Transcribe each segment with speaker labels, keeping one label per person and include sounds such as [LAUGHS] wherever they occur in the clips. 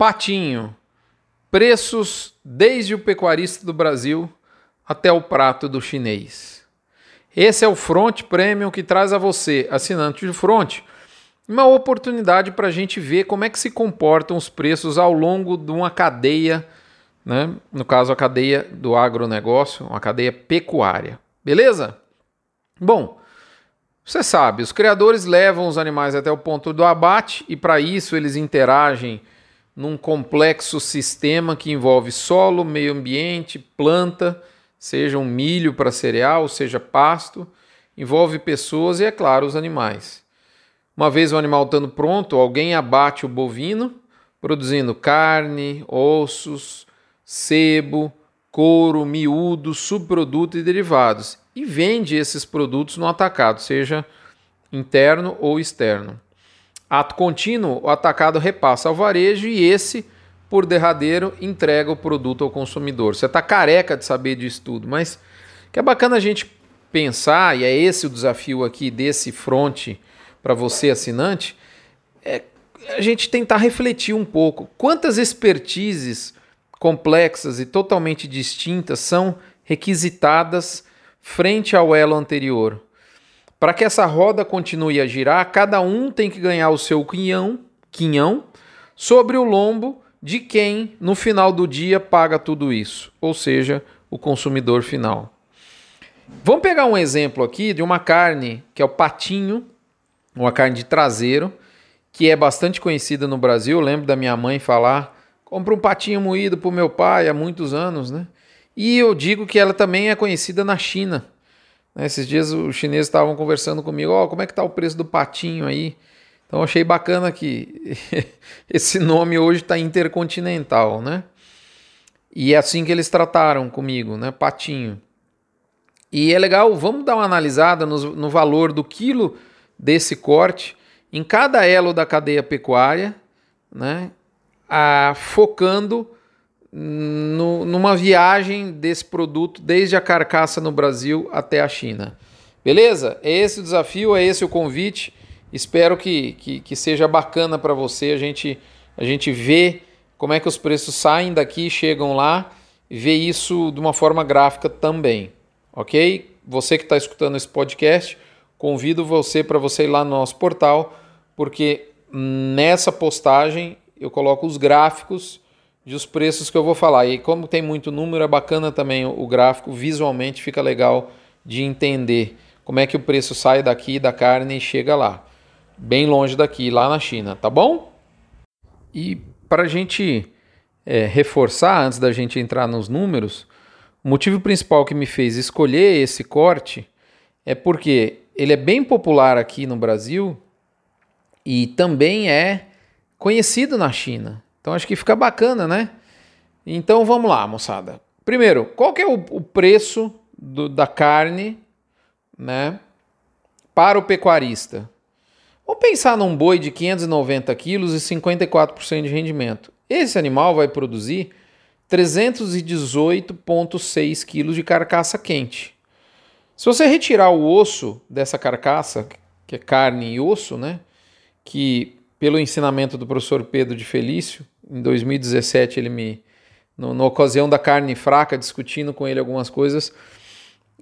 Speaker 1: Patinho. Preços desde o pecuarista do Brasil até o prato do chinês. Esse é o Front Premium que traz a você, assinante de Front, uma oportunidade para a gente ver como é que se comportam os preços ao longo de uma cadeia, né? no caso a cadeia do agronegócio, uma cadeia pecuária. Beleza? Bom, você sabe, os criadores levam os animais até o ponto do abate e para isso eles interagem num complexo sistema que envolve solo, meio ambiente, planta, seja um milho para cereal, seja pasto, envolve pessoas e, é claro, os animais. Uma vez o animal estando pronto, alguém abate o bovino, produzindo carne, ossos, sebo, couro, miúdo, subproduto e derivados e vende esses produtos no atacado, seja interno ou externo. Ato contínuo, o atacado repassa ao varejo e esse, por derradeiro, entrega o produto ao consumidor. Você está careca de saber disso tudo, mas que é bacana a gente pensar, e é esse o desafio aqui desse front para você assinante, é a gente tentar refletir um pouco quantas expertises complexas e totalmente distintas são requisitadas frente ao elo anterior. Para que essa roda continue a girar, cada um tem que ganhar o seu quinhão, quinhão sobre o lombo de quem, no final do dia, paga tudo isso, ou seja, o consumidor final. Vamos pegar um exemplo aqui de uma carne que é o patinho, uma carne de traseiro, que é bastante conhecida no Brasil. Eu lembro da minha mãe falar: compra um patinho moído para o meu pai há muitos anos, né? E eu digo que ela também é conhecida na China. Né, esses dias os chineses estavam conversando comigo, ó, oh, como é que tá o preço do patinho aí? Então achei bacana que [LAUGHS] esse nome hoje está intercontinental, né? E é assim que eles trataram comigo, né? Patinho. E é legal, vamos dar uma analisada no, no valor do quilo desse corte em cada elo da cadeia pecuária, né? Ah, focando no, numa viagem desse produto desde a carcaça no Brasil até a China. Beleza? É esse o desafio, é esse o convite. Espero que, que, que seja bacana para você. A gente, a gente vê como é que os preços saem daqui, chegam lá, vê isso de uma forma gráfica também. Ok? Você que está escutando esse podcast, convido você para você ir lá no nosso portal, porque nessa postagem eu coloco os gráficos dos preços que eu vou falar. E como tem muito número, é bacana também o gráfico, visualmente fica legal de entender como é que o preço sai daqui da carne e chega lá. Bem longe daqui, lá na China, tá bom? E para a gente é, reforçar, antes da gente entrar nos números, o motivo principal que me fez escolher esse corte é porque ele é bem popular aqui no Brasil e também é conhecido na China. Então acho que fica bacana, né? Então vamos lá, moçada. Primeiro, qual que é o, o preço do, da carne, né, para o pecuarista? Vamos pensar num boi de 590 quilos e 54% de rendimento. Esse animal vai produzir 318,6 quilos de carcaça quente. Se você retirar o osso dessa carcaça, que é carne e osso, né, que pelo ensinamento do professor Pedro de Felício, em 2017 ele me, no, ocasião da carne fraca, discutindo com ele algumas coisas,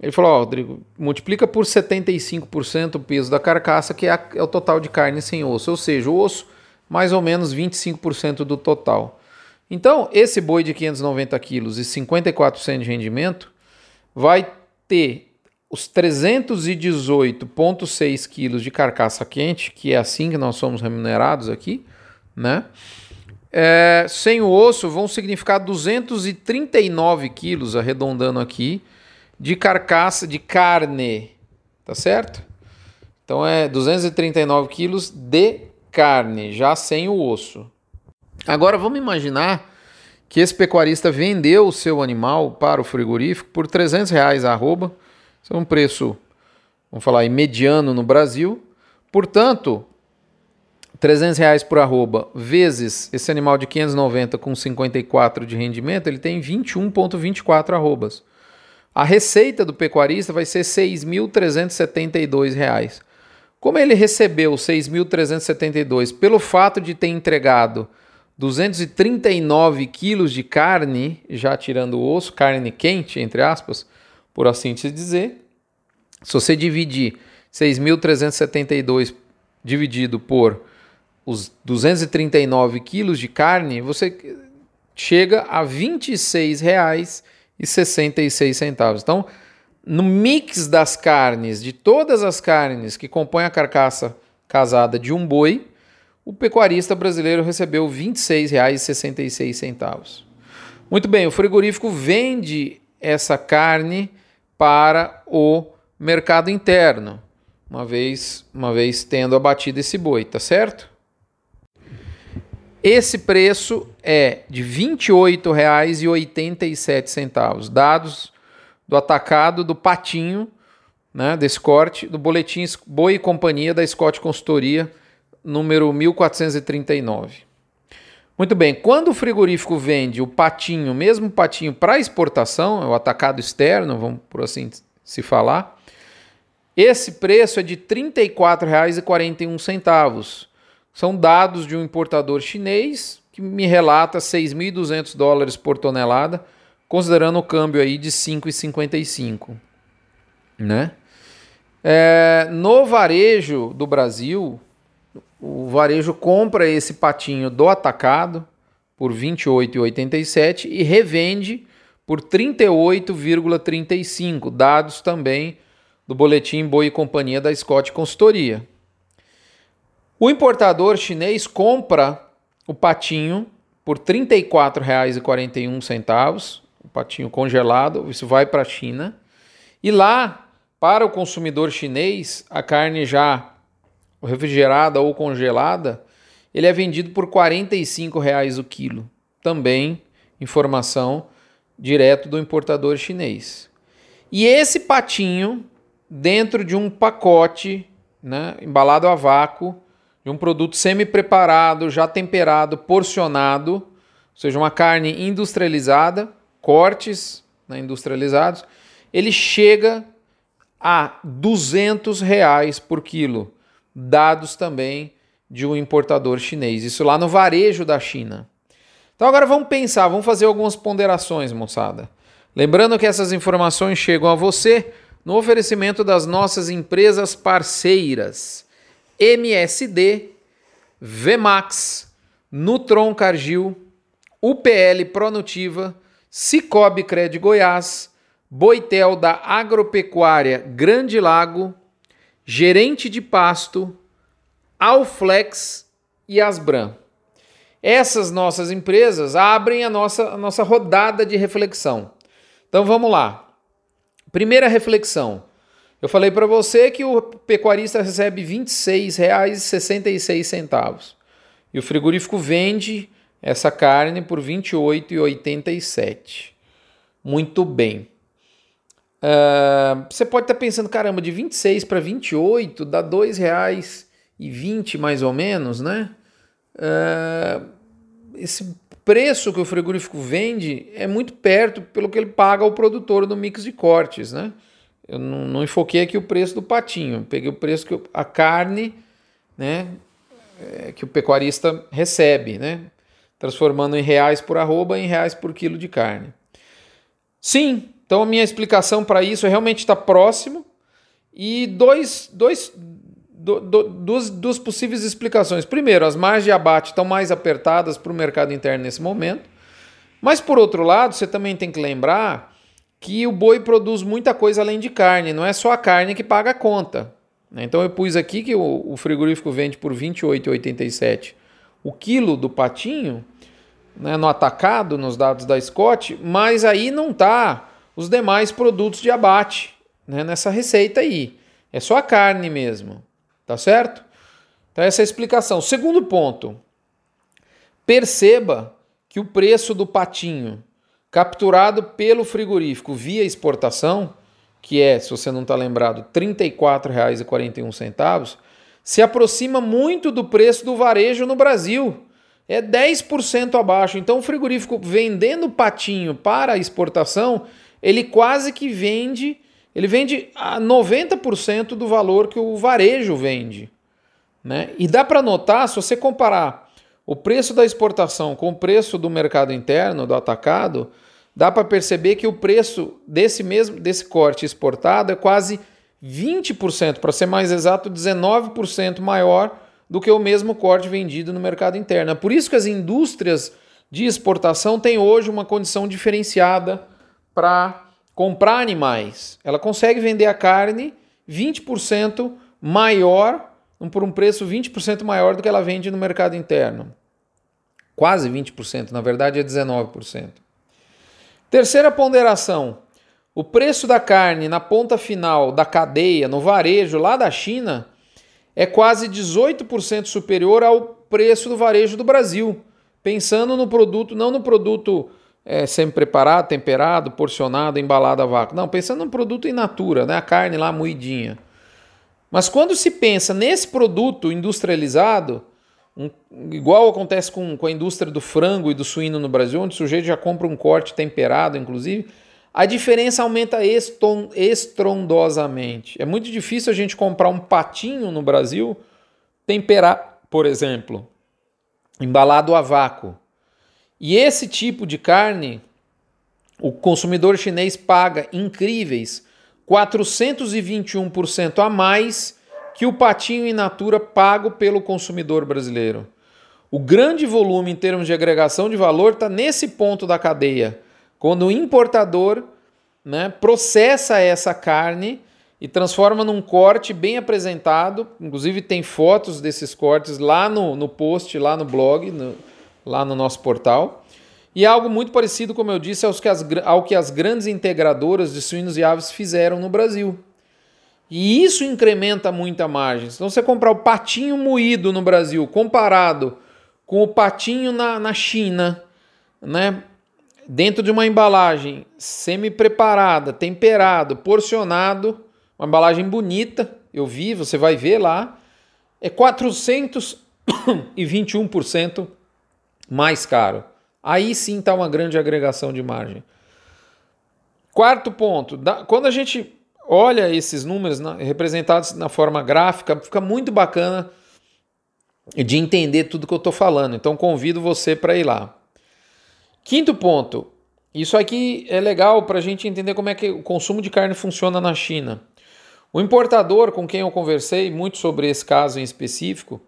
Speaker 1: ele falou, oh, Rodrigo, multiplica por 75% o peso da carcaça, que é, a, é, o total de carne sem osso, ou seja, o osso mais ou menos 25% do total. Então, esse boi de 590 quilos e 54% de rendimento vai ter os 318,6 quilos de carcaça quente, que é assim que nós somos remunerados aqui, né? É, sem o osso vão significar 239 quilos, arredondando aqui, de carcaça de carne, tá certo? Então é 239 quilos de carne, já sem o osso. Agora vamos imaginar que esse pecuarista vendeu o seu animal para o frigorífico por 300 reais a arroba, isso é um preço, vamos falar mediano no Brasil. Portanto, 300 reais por arroba vezes esse animal de 590 com 54 de rendimento, ele tem 21,24 arrobas. A receita do pecuarista vai ser R$ 6.372. Como ele recebeu 6.372 pelo fato de ter entregado 239 quilos de carne, já tirando o osso, carne quente, entre aspas, por assim se dizer. Se você dividir 6.372 dividido por os 239 quilos de carne, você chega a R$ 26,66. Então, no mix das carnes, de todas as carnes que compõem a carcaça casada de um boi, o pecuarista brasileiro recebeu R$ 26,66. Muito bem, o frigorífico vende essa carne para o mercado interno, uma vez, uma vez tendo abatido esse boi, tá certo? Esse preço é de R$ 28,87, dados do atacado do Patinho, né, desse corte, do boletim Boi e Companhia da Scott Consultoria, número 1439. Muito bem, quando o frigorífico vende o patinho, mesmo patinho para exportação, é o atacado externo, vamos por assim se falar, esse preço é de R$ 34,41. São dados de um importador chinês que me relata 6.200 dólares por tonelada, considerando o câmbio aí de 5,55, né? É, no varejo do Brasil, o varejo compra esse patinho do atacado por R$ 28,87 e revende por R$ 38,35, dados também do boletim Boi e Companhia da Scott Consultoria. O importador chinês compra o patinho por R$ 34,41, o patinho congelado, isso vai para a China. E lá, para o consumidor chinês, a carne já refrigerada ou congelada, ele é vendido por R$ 45,00 o quilo. Também informação direto do importador chinês. E esse patinho, dentro de um pacote, né, embalado a vácuo, de um produto semi-preparado, já temperado, porcionado, ou seja, uma carne industrializada, cortes né, industrializados, ele chega a 200 reais por quilo dados também de um importador chinês. Isso lá no varejo da China. Então agora vamos pensar, vamos fazer algumas ponderações, moçada. Lembrando que essas informações chegam a você no oferecimento das nossas empresas parceiras: MSD, Vmax, Nutron Cargill, UPL Pronutiva, Cicobi Cred Goiás, Boitel da Agropecuária Grande Lago, Gerente de Pasto, Alflex e Asbran. Essas nossas empresas abrem a nossa, a nossa rodada de reflexão. Então vamos lá. Primeira reflexão. Eu falei para você que o pecuarista recebe R$ 26,66 e o frigorífico vende essa carne por R$ 28,87. Muito bem. Uh, você pode estar pensando, caramba, de 26 para 28 dá R$ 2,20 mais ou menos, né? Uh, esse preço que o frigorífico vende é muito perto pelo que ele paga ao produtor do mix de cortes, né? Eu não, não enfoquei aqui o preço do patinho, peguei o preço que a carne, né, é, que o pecuarista recebe, né? Transformando em reais por arroba em reais por quilo de carne. Sim, então a minha explicação para isso é realmente estar próximo e dois, dois, do, do, duas possíveis explicações. Primeiro, as margens de abate estão mais apertadas para o mercado interno nesse momento. Mas por outro lado, você também tem que lembrar que o boi produz muita coisa além de carne, não é só a carne que paga a conta. Né? Então eu pus aqui que o, frigorífico vende por R$ 28,87 o quilo do patinho, né, no atacado, nos dados da Scott, mas aí não está os demais produtos de abate né, nessa receita aí. É só a carne mesmo, tá certo? Então, essa é a explicação. Segundo ponto, perceba que o preço do patinho capturado pelo frigorífico via exportação, que é, se você não está lembrado, R$ 34,41, se aproxima muito do preço do varejo no Brasil. É 10% abaixo. Então, o frigorífico vendendo patinho para exportação, ele quase que vende, ele vende a 90% do valor que o varejo vende. Né? E dá para notar, se você comparar o preço da exportação com o preço do mercado interno, do atacado, dá para perceber que o preço desse mesmo desse corte exportado é quase 20%, para ser mais exato, 19% maior do que o mesmo corte vendido no mercado interno. É por isso que as indústrias de exportação têm hoje uma condição diferenciada para comprar animais. Ela consegue vender a carne 20% maior, por um preço 20% maior do que ela vende no mercado interno. Quase 20%, na verdade é 19%. Terceira ponderação: o preço da carne na ponta final da cadeia, no varejo lá da China, é quase 18% superior ao preço do varejo do Brasil. Pensando no produto, não no produto é, semi-preparado, temperado, porcionado, embalado a vácuo. Não, pensando no produto in natura, né? a carne lá moidinha. Mas quando se pensa nesse produto industrializado, um, igual acontece com, com a indústria do frango e do suíno no Brasil, onde o sujeito já compra um corte temperado, inclusive, a diferença aumenta estrondosamente. É muito difícil a gente comprar um patinho no Brasil temperar, por exemplo, embalado a vácuo. E esse tipo de carne, o consumidor chinês paga incríveis 421% a mais que o patinho in natura pago pelo consumidor brasileiro. O grande volume em termos de agregação de valor está nesse ponto da cadeia, quando o importador né, processa essa carne e transforma num corte bem apresentado. Inclusive, tem fotos desses cortes lá no, no post, lá no blog, no, lá no nosso portal. E é algo muito parecido, como eu disse, aos que as, ao que as grandes integradoras de suínos e aves fizeram no Brasil. E isso incrementa muito a margem. Então, você comprar o patinho moído no Brasil comparado com o patinho na, na China, né? dentro de uma embalagem semi-preparada, temperado, porcionado, uma embalagem bonita, eu vi, você vai ver lá, é 421% mais caro. Aí sim está uma grande agregação de margem. Quarto ponto, quando a gente olha esses números representados na forma gráfica, fica muito bacana de entender tudo que eu estou falando. Então convido você para ir lá. Quinto ponto, isso aqui é legal para a gente entender como é que o consumo de carne funciona na China. O importador com quem eu conversei muito sobre esse caso em específico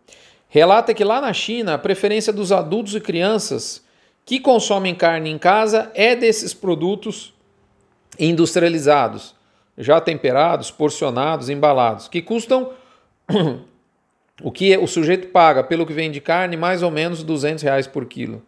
Speaker 1: relata que lá na China a preferência dos adultos e crianças que consomem carne em casa é desses produtos industrializados, já temperados, porcionados, embalados, que custam [CLEARS THROAT] o que o sujeito paga pelo que vende carne mais ou menos 200 reais por quilo.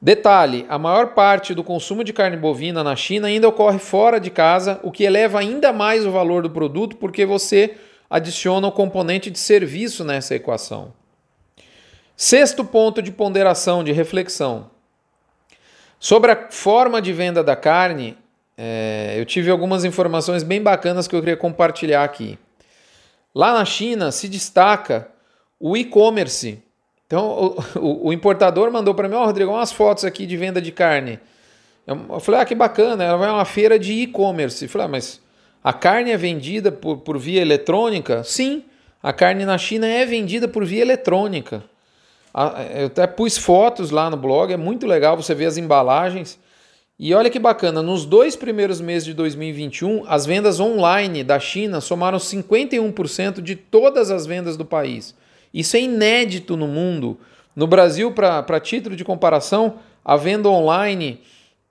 Speaker 1: Detalhe: a maior parte do consumo de carne bovina na China ainda ocorre fora de casa, o que eleva ainda mais o valor do produto porque você adiciona o componente de serviço nessa equação. Sexto ponto de ponderação, de reflexão. Sobre a forma de venda da carne, é, eu tive algumas informações bem bacanas que eu queria compartilhar aqui. Lá na China se destaca o e-commerce então o, o, o importador mandou para mim, ó, oh, Rodrigo, umas fotos aqui de venda de carne. Eu falei, ah, que bacana, ela vai uma feira de e-commerce. Falei, ah, mas a carne é vendida por, por via eletrônica? Sim, a carne na China é vendida por via eletrônica. Eu até pus fotos lá no blog, é muito legal você ver as embalagens. E olha que bacana, nos dois primeiros meses de 2021, as vendas online da China somaram 51% de todas as vendas do país. Isso é inédito no mundo. No Brasil, para título de comparação, a venda online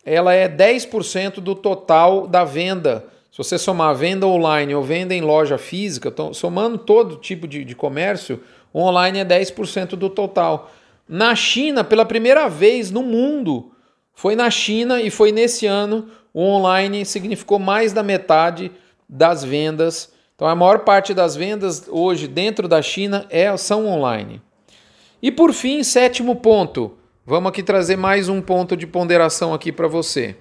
Speaker 1: ela é 10% do total da venda. Se você somar venda online ou venda em loja física, então, somando todo tipo de, de comércio, o online é 10% do total. Na China, pela primeira vez no mundo, foi na China e foi nesse ano, o online significou mais da metade das vendas então a maior parte das vendas hoje dentro da China é, são online. E por fim, sétimo ponto. Vamos aqui trazer mais um ponto de ponderação aqui para você.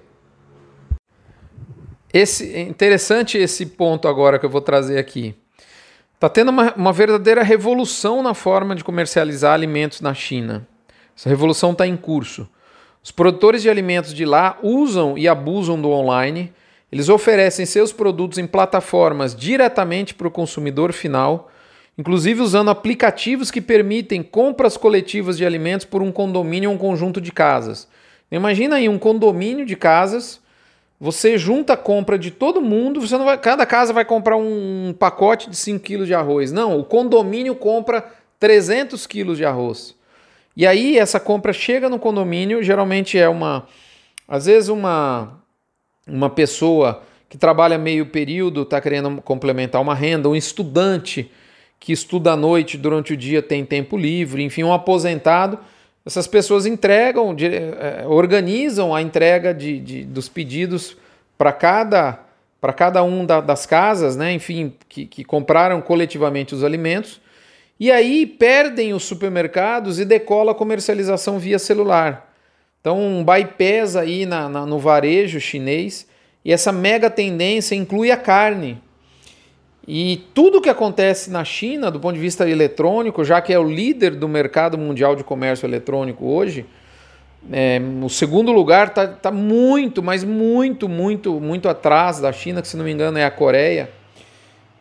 Speaker 1: Esse, é interessante esse ponto agora que eu vou trazer aqui. Está tendo uma, uma verdadeira revolução na forma de comercializar alimentos na China. Essa revolução está em curso. Os produtores de alimentos de lá usam e abusam do online eles oferecem seus produtos em plataformas diretamente para o consumidor final inclusive usando aplicativos que permitem compras coletivas de alimentos por um condomínio ou um conjunto de casas. Imagina aí um condomínio de casas, você junta a compra de todo mundo, você não vai, cada casa vai comprar um pacote de 5 quilos de arroz. Não, o condomínio compra 300 quilos de arroz. E aí essa compra chega no condomínio, geralmente é uma, às vezes uma, uma pessoa que trabalha meio período, está querendo complementar uma renda, um estudante que estuda à noite, durante o dia tem tempo livre, enfim, um aposentado. Essas pessoas entregam, eh, organizam a entrega de, de dos pedidos para cada, para cada um da, das casas, né? enfim, que, que compraram coletivamente os alimentos. E aí perdem os supermercados e decola a comercialização via celular. Então, um bypass aí na, na, no varejo chinês e essa mega tendência inclui a carne. E tudo que acontece na China, do ponto de vista eletrônico, já que é o líder do mercado mundial de comércio eletrônico hoje, é, o segundo lugar está tá muito, mas muito, muito, muito atrás da China, que se não me engano é a Coreia.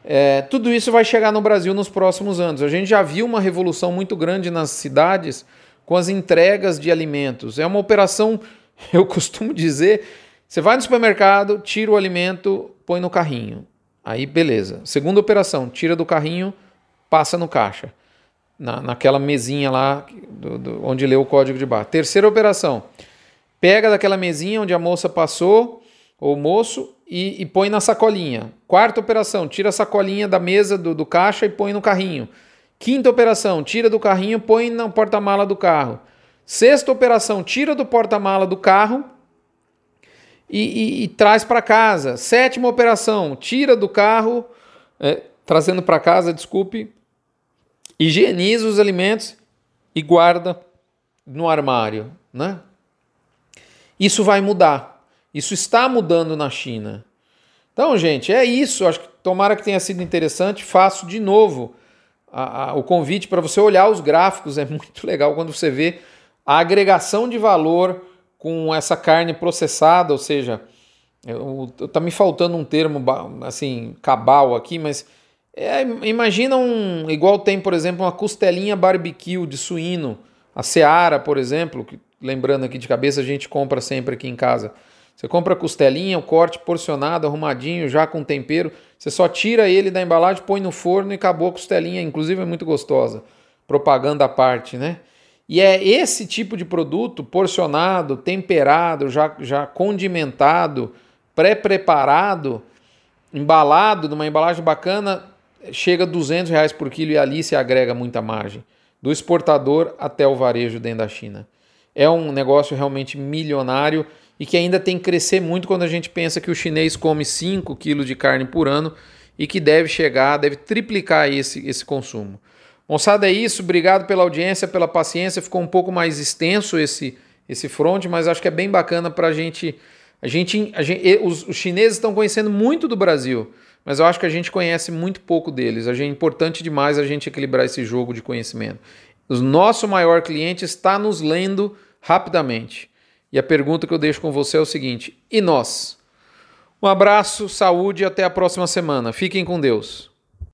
Speaker 1: É, tudo isso vai chegar no Brasil nos próximos anos. A gente já viu uma revolução muito grande nas cidades com as entregas de alimentos. É uma operação, [LAUGHS] eu costumo dizer, você vai no supermercado, tira o alimento, põe no carrinho. Aí, beleza. Segunda operação, tira do carrinho, passa no caixa. Na, naquela mesinha lá do, do, onde lê o código de barra. Terceira operação, pega daquela mesinha onde a moça passou, ou o moço, e, e, põe na sacolinha. Quarta operação, tira a sacolinha da mesa do, do caixa e põe no carrinho. Quinta operação, tira do carrinho, põe no porta-mala do carro. Sexta operação, tira do porta-mala do carro e, e, e traz para casa. Sétima operação, tira do carro, é, trazendo para casa, desculpe, higieniza os alimentos e guarda no armário, né? Isso vai mudar. Isso está mudando na China. Então, gente, é isso. Acho que tomara que tenha sido interessante. Faço de novo a, a, o convite para você olhar os gráficos. É [LAUGHS] muito legal quando você vê a agregação de valor com essa carne processada, ou seja, está me faltando um termo assim cabal aqui, mas é, imagina um igual tem, por exemplo, uma costelinha barbecue de suíno, a Seara, por exemplo, que, lembrando aqui de cabeça a gente compra sempre aqui em casa. Você compra costelinha, o corte porcionado, arrumadinho, já com tempero. Você só tira ele da embalagem, põe no forno e acabou a costelinha. Inclusive é muito gostosa. Propaganda à parte, né? E é esse tipo de produto porcionado, temperado, já, já condimentado, pré-preparado, embalado numa embalagem bacana, chega a 200 reais por quilo e ali se agrega muita margem. Do exportador até o varejo dentro da China. É um negócio realmente milionário e que ainda tem que crescer muito quando a gente pensa que o chinês come 5 quilos de carne por ano e que deve chegar, deve triplicar esse, esse consumo. Moçada, é isso. Obrigado pela audiência, pela paciência. Ficou um pouco mais extenso esse, esse front, mas acho que é bem bacana para a gente. A gente, a gente os, os, chineses estão conhecendo muito do Brasil, mas eu acho que a gente conhece muito pouco deles. É importante demais a gente equilibrar esse jogo de conhecimento. O nosso maior cliente está nos lendo rapidamente. E a pergunta que eu deixo com você é o seguinte: e nós? Um abraço, saúde e até a próxima semana. Fiquem com Deus.